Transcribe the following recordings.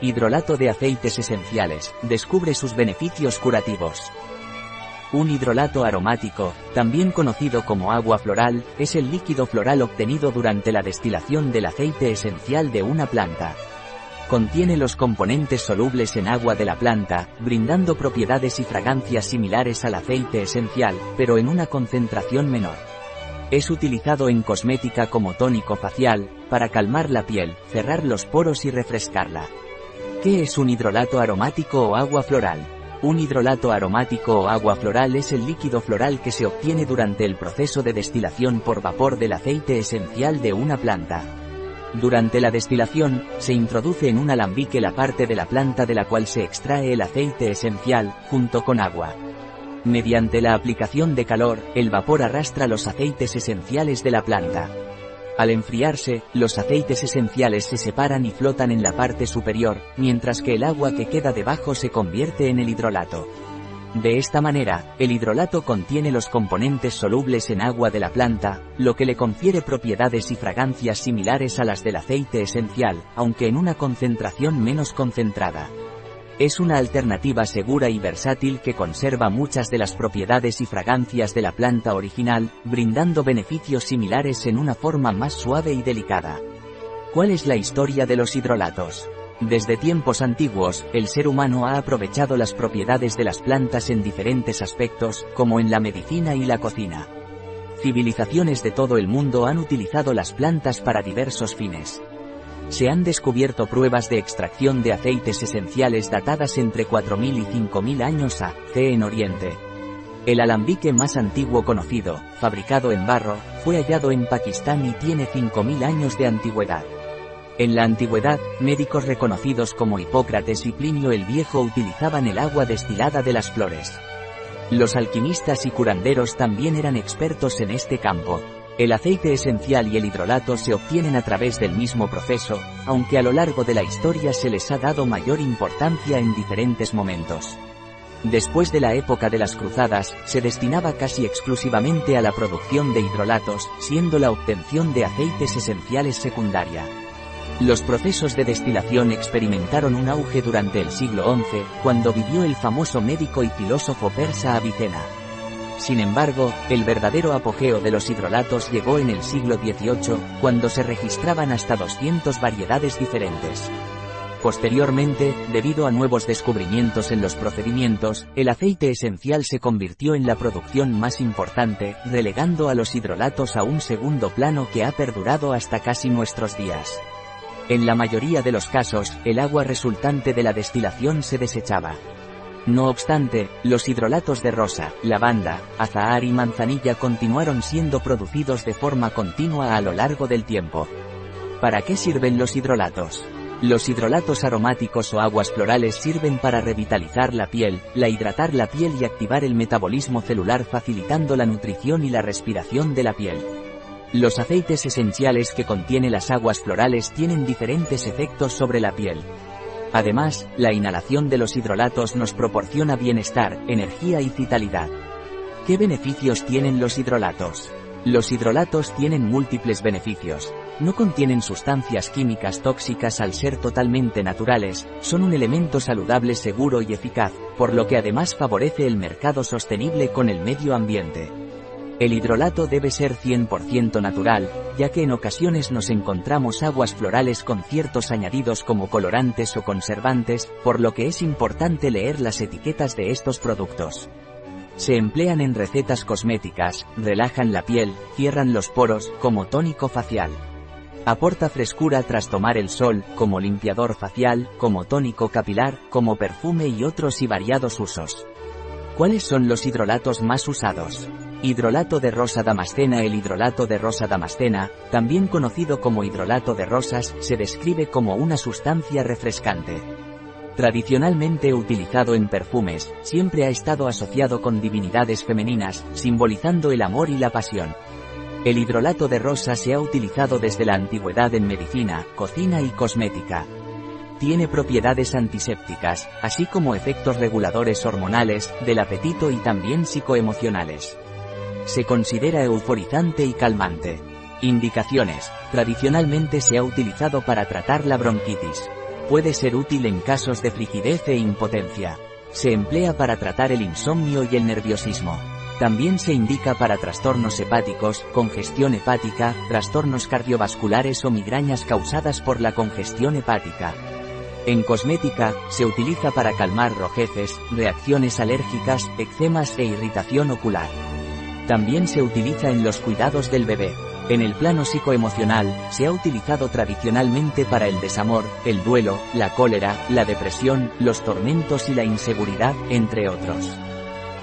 Hidrolato de aceites esenciales, descubre sus beneficios curativos. Un hidrolato aromático, también conocido como agua floral, es el líquido floral obtenido durante la destilación del aceite esencial de una planta. Contiene los componentes solubles en agua de la planta, brindando propiedades y fragancias similares al aceite esencial, pero en una concentración menor. Es utilizado en cosmética como tónico facial, para calmar la piel, cerrar los poros y refrescarla. ¿Qué es un hidrolato aromático o agua floral? Un hidrolato aromático o agua floral es el líquido floral que se obtiene durante el proceso de destilación por vapor del aceite esencial de una planta. Durante la destilación, se introduce en un alambique la parte de la planta de la cual se extrae el aceite esencial, junto con agua. Mediante la aplicación de calor, el vapor arrastra los aceites esenciales de la planta. Al enfriarse, los aceites esenciales se separan y flotan en la parte superior, mientras que el agua que queda debajo se convierte en el hidrolato. De esta manera, el hidrolato contiene los componentes solubles en agua de la planta, lo que le confiere propiedades y fragancias similares a las del aceite esencial, aunque en una concentración menos concentrada. Es una alternativa segura y versátil que conserva muchas de las propiedades y fragancias de la planta original, brindando beneficios similares en una forma más suave y delicada. ¿Cuál es la historia de los hidrolatos? Desde tiempos antiguos, el ser humano ha aprovechado las propiedades de las plantas en diferentes aspectos, como en la medicina y la cocina. Civilizaciones de todo el mundo han utilizado las plantas para diversos fines se han descubierto pruebas de extracción de aceites esenciales datadas entre 4.000 y 5.000 años a C en Oriente. El alambique más antiguo conocido, fabricado en barro, fue hallado en Pakistán y tiene 5.000 años de antigüedad. En la antigüedad, médicos reconocidos como Hipócrates y Plinio el Viejo utilizaban el agua destilada de las flores. Los alquimistas y curanderos también eran expertos en este campo. El aceite esencial y el hidrolato se obtienen a través del mismo proceso, aunque a lo largo de la historia se les ha dado mayor importancia en diferentes momentos. Después de la época de las cruzadas, se destinaba casi exclusivamente a la producción de hidrolatos, siendo la obtención de aceites esenciales secundaria. Los procesos de destilación experimentaron un auge durante el siglo XI, cuando vivió el famoso médico y filósofo persa Avicena. Sin embargo, el verdadero apogeo de los hidrolatos llegó en el siglo XVIII, cuando se registraban hasta 200 variedades diferentes. Posteriormente, debido a nuevos descubrimientos en los procedimientos, el aceite esencial se convirtió en la producción más importante, relegando a los hidrolatos a un segundo plano que ha perdurado hasta casi nuestros días. En la mayoría de los casos, el agua resultante de la destilación se desechaba. No obstante, los hidrolatos de rosa, lavanda, azahar y manzanilla continuaron siendo producidos de forma continua a lo largo del tiempo. ¿Para qué sirven los hidrolatos? Los hidrolatos aromáticos o aguas florales sirven para revitalizar la piel, la hidratar la piel y activar el metabolismo celular facilitando la nutrición y la respiración de la piel. Los aceites esenciales que contiene las aguas florales tienen diferentes efectos sobre la piel. Además, la inhalación de los hidrolatos nos proporciona bienestar, energía y vitalidad. ¿Qué beneficios tienen los hidrolatos? Los hidrolatos tienen múltiples beneficios. No contienen sustancias químicas tóxicas al ser totalmente naturales, son un elemento saludable seguro y eficaz, por lo que además favorece el mercado sostenible con el medio ambiente. El hidrolato debe ser 100% natural, ya que en ocasiones nos encontramos aguas florales con ciertos añadidos como colorantes o conservantes, por lo que es importante leer las etiquetas de estos productos. Se emplean en recetas cosméticas, relajan la piel, cierran los poros, como tónico facial. Aporta frescura tras tomar el sol, como limpiador facial, como tónico capilar, como perfume y otros y variados usos. ¿Cuáles son los hidrolatos más usados? Hidrolato de rosa damascena El hidrolato de rosa damascena, también conocido como hidrolato de rosas, se describe como una sustancia refrescante. Tradicionalmente utilizado en perfumes, siempre ha estado asociado con divinidades femeninas, simbolizando el amor y la pasión. El hidrolato de rosa se ha utilizado desde la antigüedad en medicina, cocina y cosmética. Tiene propiedades antisépticas, así como efectos reguladores hormonales, del apetito y también psicoemocionales. Se considera euforizante y calmante. Indicaciones. Tradicionalmente se ha utilizado para tratar la bronquitis. Puede ser útil en casos de frigidez e impotencia. Se emplea para tratar el insomnio y el nerviosismo. También se indica para trastornos hepáticos, congestión hepática, trastornos cardiovasculares o migrañas causadas por la congestión hepática. En cosmética, se utiliza para calmar rojeces, reacciones alérgicas, eczemas e irritación ocular. También se utiliza en los cuidados del bebé. En el plano psicoemocional, se ha utilizado tradicionalmente para el desamor, el duelo, la cólera, la depresión, los tormentos y la inseguridad, entre otros.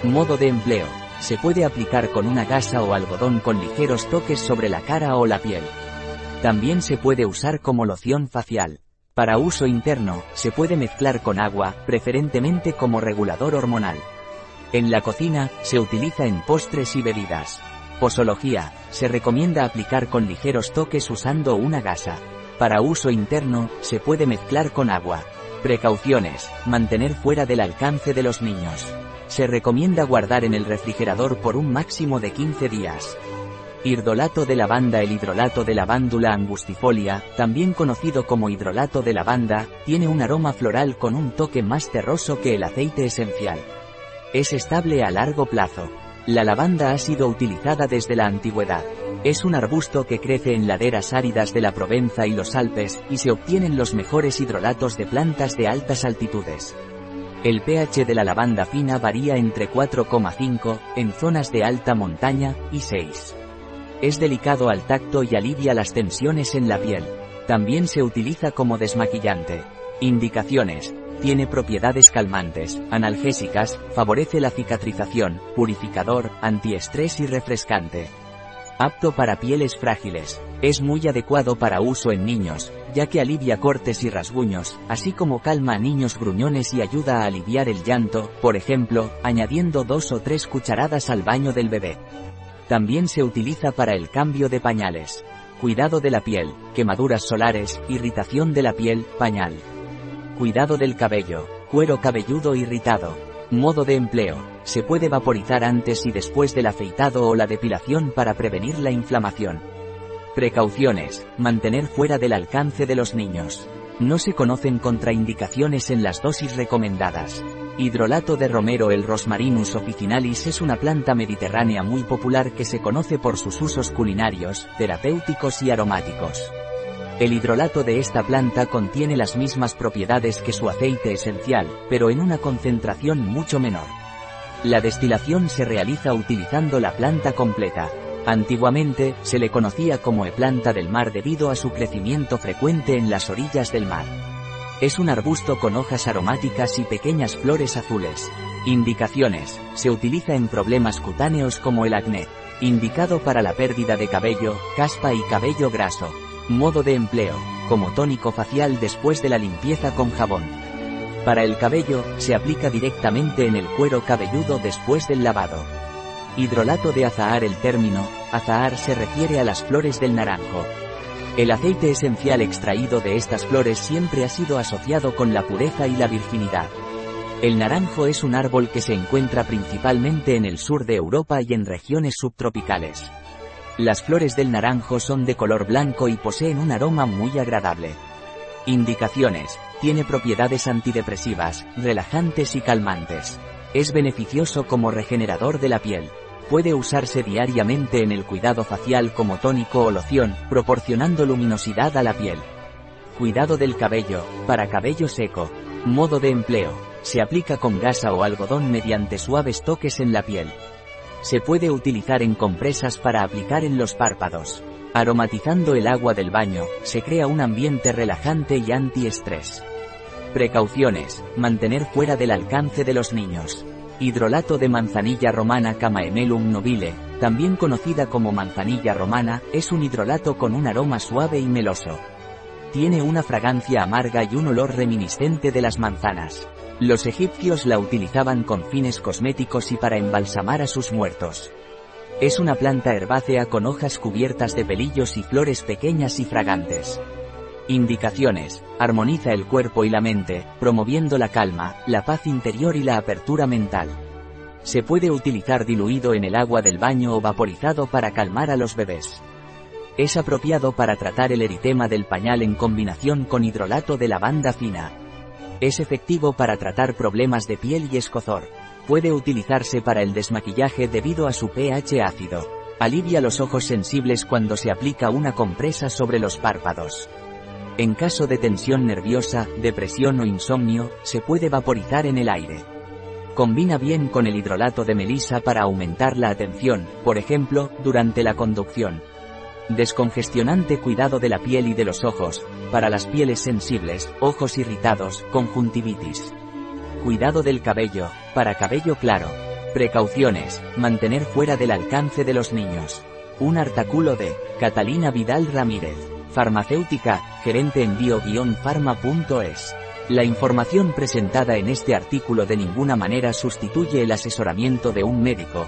Modo de empleo. Se puede aplicar con una gasa o algodón con ligeros toques sobre la cara o la piel. También se puede usar como loción facial. Para uso interno, se puede mezclar con agua, preferentemente como regulador hormonal. En la cocina, se utiliza en postres y bebidas. Posología, se recomienda aplicar con ligeros toques usando una gasa. Para uso interno, se puede mezclar con agua. Precauciones, mantener fuera del alcance de los niños. Se recomienda guardar en el refrigerador por un máximo de 15 días. Hidrolato de lavanda El hidrolato de lavándula angustifolia, también conocido como hidrolato de lavanda, tiene un aroma floral con un toque más terroso que el aceite esencial. Es estable a largo plazo. La lavanda ha sido utilizada desde la antigüedad. Es un arbusto que crece en laderas áridas de la Provenza y los Alpes, y se obtienen los mejores hidrolatos de plantas de altas altitudes. El pH de la lavanda fina varía entre 4,5, en zonas de alta montaña, y 6. Es delicado al tacto y alivia las tensiones en la piel. También se utiliza como desmaquillante. Indicaciones. Tiene propiedades calmantes, analgésicas, favorece la cicatrización, purificador, antiestrés y refrescante. Apto para pieles frágiles. Es muy adecuado para uso en niños, ya que alivia cortes y rasguños, así como calma a niños gruñones y ayuda a aliviar el llanto, por ejemplo, añadiendo dos o tres cucharadas al baño del bebé. También se utiliza para el cambio de pañales. Cuidado de la piel, quemaduras solares, irritación de la piel, pañal. Cuidado del cabello, cuero cabelludo irritado. Modo de empleo. Se puede vaporizar antes y después del afeitado o la depilación para prevenir la inflamación. Precauciones. Mantener fuera del alcance de los niños. No se conocen contraindicaciones en las dosis recomendadas. Hidrolato de romero El Rosmarinus officinalis es una planta mediterránea muy popular que se conoce por sus usos culinarios, terapéuticos y aromáticos. El hidrolato de esta planta contiene las mismas propiedades que su aceite esencial, pero en una concentración mucho menor. La destilación se realiza utilizando la planta completa. Antiguamente, se le conocía como e-planta del mar debido a su crecimiento frecuente en las orillas del mar. Es un arbusto con hojas aromáticas y pequeñas flores azules. Indicaciones. Se utiliza en problemas cutáneos como el acné. Indicado para la pérdida de cabello, caspa y cabello graso. Modo de empleo. Como tónico facial después de la limpieza con jabón. Para el cabello, se aplica directamente en el cuero cabelludo después del lavado. Hidrolato de azahar El término, azahar se refiere a las flores del naranjo. El aceite esencial extraído de estas flores siempre ha sido asociado con la pureza y la virginidad. El naranjo es un árbol que se encuentra principalmente en el sur de Europa y en regiones subtropicales. Las flores del naranjo son de color blanco y poseen un aroma muy agradable. Indicaciones. Tiene propiedades antidepresivas, relajantes y calmantes. Es beneficioso como regenerador de la piel. Puede usarse diariamente en el cuidado facial como tónico o loción, proporcionando luminosidad a la piel. Cuidado del cabello, para cabello seco. Modo de empleo. Se aplica con gasa o algodón mediante suaves toques en la piel. Se puede utilizar en compresas para aplicar en los párpados. Aromatizando el agua del baño, se crea un ambiente relajante y antiestrés. Precauciones. Mantener fuera del alcance de los niños. Hidrolato de manzanilla romana Camaemelum nobile, también conocida como manzanilla romana, es un hidrolato con un aroma suave y meloso. Tiene una fragancia amarga y un olor reminiscente de las manzanas. Los egipcios la utilizaban con fines cosméticos y para embalsamar a sus muertos. Es una planta herbácea con hojas cubiertas de pelillos y flores pequeñas y fragantes. Indicaciones. Armoniza el cuerpo y la mente, promoviendo la calma, la paz interior y la apertura mental. Se puede utilizar diluido en el agua del baño o vaporizado para calmar a los bebés. Es apropiado para tratar el eritema del pañal en combinación con hidrolato de lavanda fina. Es efectivo para tratar problemas de piel y escozor. Puede utilizarse para el desmaquillaje debido a su pH ácido. Alivia los ojos sensibles cuando se aplica una compresa sobre los párpados. En caso de tensión nerviosa, depresión o insomnio, se puede vaporizar en el aire. Combina bien con el hidrolato de melisa para aumentar la atención, por ejemplo, durante la conducción. Descongestionante cuidado de la piel y de los ojos, para las pieles sensibles, ojos irritados, conjuntivitis. Cuidado del cabello, para cabello claro. Precauciones, mantener fuera del alcance de los niños. Un artículo de Catalina Vidal Ramírez, farmacéutica, gerente en bio-pharma.es. La información presentada en este artículo de ninguna manera sustituye el asesoramiento de un médico.